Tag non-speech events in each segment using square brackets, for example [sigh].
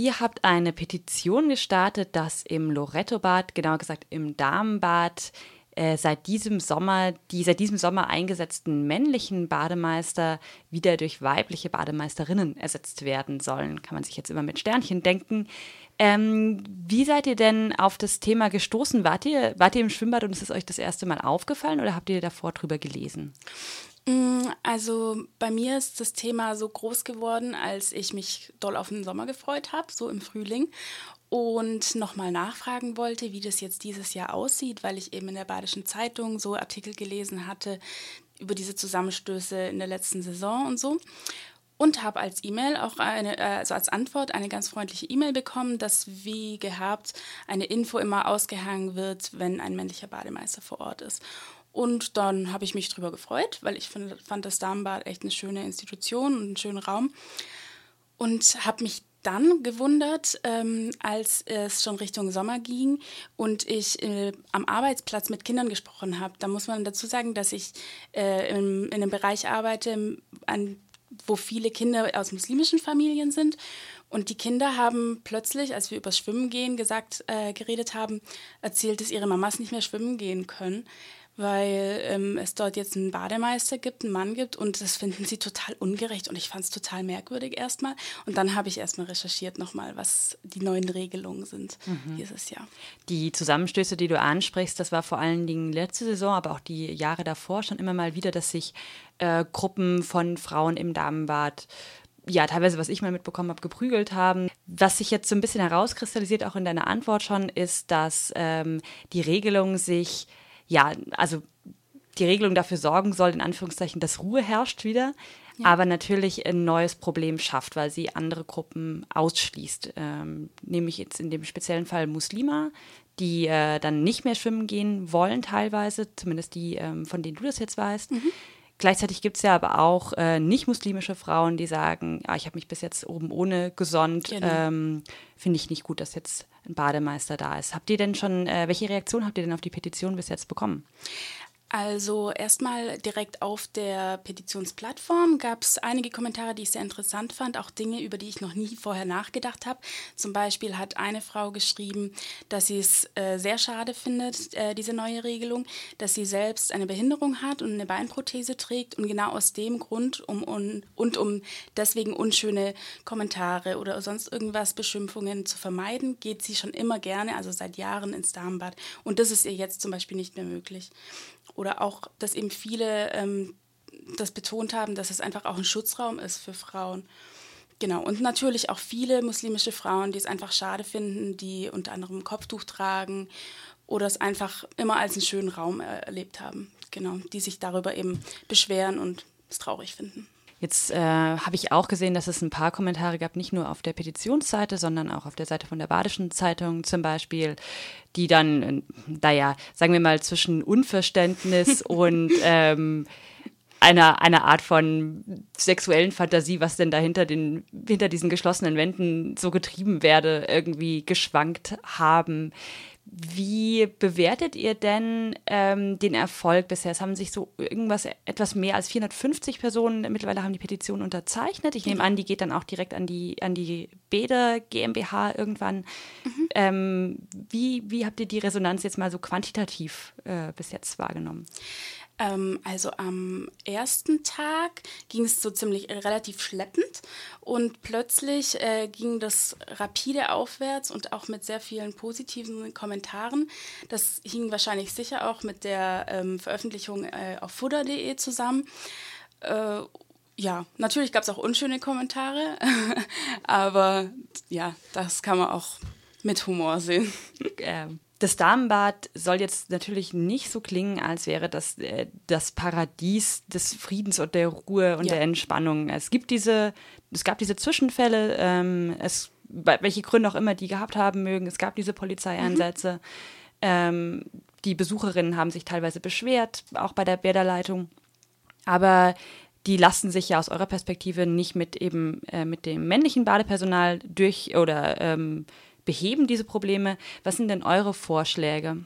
Ihr habt eine Petition gestartet, dass im Loretto-Bad, genauer gesagt im Damenbad, äh, seit diesem Sommer die seit diesem Sommer eingesetzten männlichen Bademeister wieder durch weibliche Bademeisterinnen ersetzt werden sollen. Kann man sich jetzt immer mit Sternchen denken. Ähm, wie seid ihr denn auf das Thema gestoßen? Wart ihr, wart ihr im Schwimmbad und ist es euch das erste Mal aufgefallen oder habt ihr davor drüber gelesen? Mm, also bei mir ist das Thema so groß geworden, als ich mich doll auf den Sommer gefreut habe, so im Frühling. Und nochmal nachfragen wollte, wie das jetzt dieses Jahr aussieht, weil ich eben in der Badischen Zeitung so Artikel gelesen hatte über diese Zusammenstöße in der letzten Saison und so. Und habe als E-Mail auch eine, äh, also als Antwort eine ganz freundliche E-Mail bekommen, dass wie gehabt eine Info immer ausgehangen wird, wenn ein männlicher Bademeister vor Ort ist. Und dann habe ich mich drüber gefreut, weil ich find, fand das Damenbad echt eine schöne Institution und einen schönen Raum. Und habe mich dann gewundert, ähm, als es schon Richtung Sommer ging und ich äh, am Arbeitsplatz mit Kindern gesprochen habe. Da muss man dazu sagen, dass ich äh, in, in einem Bereich arbeite, an, wo viele Kinder aus muslimischen Familien sind. Und die Kinder haben plötzlich, als wir über Schwimmen gehen gesagt, äh, geredet haben, erzählt, dass ihre Mamas nicht mehr schwimmen gehen können weil ähm, es dort jetzt einen Bademeister gibt, einen Mann gibt und das finden sie total ungerecht und ich fand es total merkwürdig erstmal. Und dann habe ich erstmal recherchiert nochmal, was die neuen Regelungen sind mhm. dieses Jahr. Die Zusammenstöße, die du ansprichst, das war vor allen Dingen letzte Saison, aber auch die Jahre davor schon immer mal wieder, dass sich äh, Gruppen von Frauen im Damenbad ja, teilweise, was ich mal mitbekommen habe, geprügelt haben. Was sich jetzt so ein bisschen herauskristallisiert, auch in deiner Antwort schon, ist, dass ähm, die Regelung sich ja, also die Regelung dafür sorgen soll, in Anführungszeichen, dass Ruhe herrscht wieder, ja. aber natürlich ein neues Problem schafft, weil sie andere Gruppen ausschließt. Ähm, nämlich jetzt in dem speziellen Fall Muslima, die äh, dann nicht mehr schwimmen gehen wollen, teilweise, zumindest die, ähm, von denen du das jetzt weißt. Mhm. Gleichzeitig gibt es ja aber auch äh, nicht-muslimische Frauen, die sagen, ah, ich habe mich bis jetzt oben ohne gesonnt. Genau. Ähm, Finde ich nicht gut, dass jetzt ein Bademeister da ist. Habt ihr denn schon, äh, welche Reaktion habt ihr denn auf die Petition bis jetzt bekommen? Also erstmal direkt auf der Petitionsplattform gab es einige Kommentare, die ich sehr interessant fand, auch Dinge, über die ich noch nie vorher nachgedacht habe. Zum Beispiel hat eine Frau geschrieben, dass sie es äh, sehr schade findet, äh, diese neue Regelung, dass sie selbst eine Behinderung hat und eine Beinprothese trägt und genau aus dem Grund um, um, und um deswegen unschöne Kommentare oder sonst irgendwas, Beschimpfungen zu vermeiden, geht sie schon immer gerne, also seit Jahren ins Darmbad. Und das ist ihr jetzt zum Beispiel nicht mehr möglich. Oder auch, dass eben viele ähm, das betont haben, dass es einfach auch ein Schutzraum ist für Frauen. Genau, und natürlich auch viele muslimische Frauen, die es einfach schade finden, die unter anderem ein Kopftuch tragen oder es einfach immer als einen schönen Raum erlebt haben. Genau, die sich darüber eben beschweren und es traurig finden. Jetzt äh, habe ich auch gesehen, dass es ein paar Kommentare gab, nicht nur auf der Petitionsseite, sondern auch auf der Seite von der Badischen Zeitung zum Beispiel, die dann, äh, naja, sagen wir mal, zwischen Unverständnis [laughs] und ähm, einer, einer Art von sexuellen Fantasie, was denn da hinter, den, hinter diesen geschlossenen Wänden so getrieben werde, irgendwie geschwankt haben. Wie bewertet ihr denn ähm, den Erfolg bisher? Es haben sich so irgendwas, etwas mehr als 450 Personen mittlerweile haben die Petition unterzeichnet. Ich nehme an, die geht dann auch direkt an die, an die Bede GmbH irgendwann. Mhm. Ähm, wie, wie habt ihr die Resonanz jetzt mal so quantitativ äh, bis jetzt wahrgenommen? Ähm, also am ersten Tag ging es so ziemlich äh, relativ schleppend und plötzlich äh, ging das rapide aufwärts und auch mit sehr vielen positiven Kommentaren. Das hing wahrscheinlich sicher auch mit der ähm, Veröffentlichung äh, auf fudder.de zusammen. Äh, ja, natürlich gab es auch unschöne Kommentare, [laughs] aber ja, das kann man auch mit Humor sehen. Ähm, das Damenbad soll jetzt natürlich nicht so klingen, als wäre das äh, das Paradies des Friedens und der Ruhe und ja. der Entspannung. Es gibt diese, es gab diese Zwischenfälle, ähm, es, welche Gründe auch immer die gehabt haben mögen. Es gab diese Polizeieinsätze. Mhm. Ähm, die Besucherinnen haben sich teilweise beschwert, auch bei der Bäderleitung. Aber die lassen sich ja aus eurer Perspektive nicht mit eben äh, mit dem männlichen Badepersonal durch oder ähm, beheben diese Probleme? Was sind denn eure Vorschläge?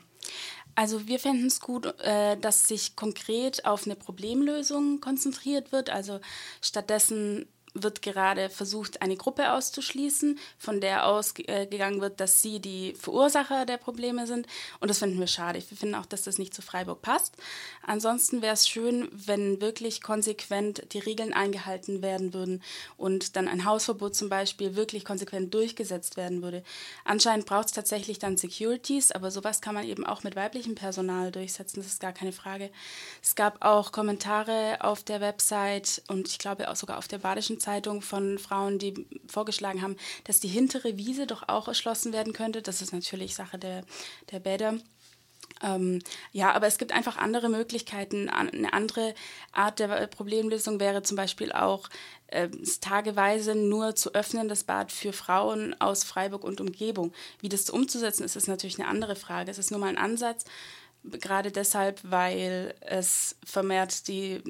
Also wir fänden es gut, äh, dass sich konkret auf eine Problemlösung konzentriert wird. Also stattdessen wird gerade versucht, eine Gruppe auszuschließen, von der ausgegangen wird, dass sie die Verursacher der Probleme sind. Und das finden wir schade. Wir finden auch, dass das nicht zu Freiburg passt. Ansonsten wäre es schön, wenn wirklich konsequent die Regeln eingehalten werden würden und dann ein Hausverbot zum Beispiel wirklich konsequent durchgesetzt werden würde. Anscheinend braucht es tatsächlich dann Securities, aber sowas kann man eben auch mit weiblichem Personal durchsetzen. Das ist gar keine Frage. Es gab auch Kommentare auf der Website und ich glaube auch sogar auf der Badischen Zeitung von Frauen, die vorgeschlagen haben, dass die hintere Wiese doch auch erschlossen werden könnte. Das ist natürlich Sache der, der Bäder. Ähm, ja, aber es gibt einfach andere Möglichkeiten. Eine andere Art der Problemlösung wäre zum Beispiel auch, äh, tageweise nur zu öffnen, das Bad für Frauen aus Freiburg und Umgebung. Wie das umzusetzen ist, ist natürlich eine andere Frage. Es ist nur mal ein Ansatz, gerade deshalb, weil es vermehrt die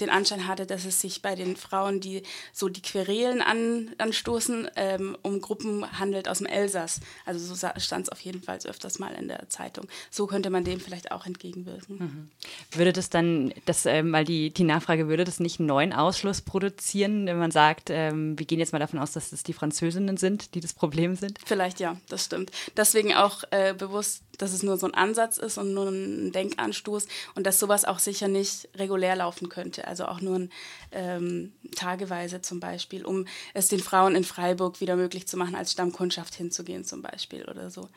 den Anschein hatte, dass es sich bei den Frauen, die so die Querelen an, anstoßen, ähm, um Gruppen handelt aus dem Elsass. Also so stand es auf jeden Fall öfters mal in der Zeitung. So könnte man dem vielleicht auch entgegenwirken. Mhm. Würde das dann, das, äh, mal die, die Nachfrage, würde das nicht einen neuen Ausschluss produzieren, wenn man sagt, ähm, wir gehen jetzt mal davon aus, dass es die Französinnen sind, die das Problem sind? Vielleicht ja, das stimmt. Deswegen auch äh, bewusst dass es nur so ein Ansatz ist und nur ein Denkanstoß und dass sowas auch sicher nicht regulär laufen könnte. Also auch nur ähm, tageweise zum Beispiel, um es den Frauen in Freiburg wieder möglich zu machen, als Stammkundschaft hinzugehen zum Beispiel oder so.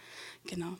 Genau.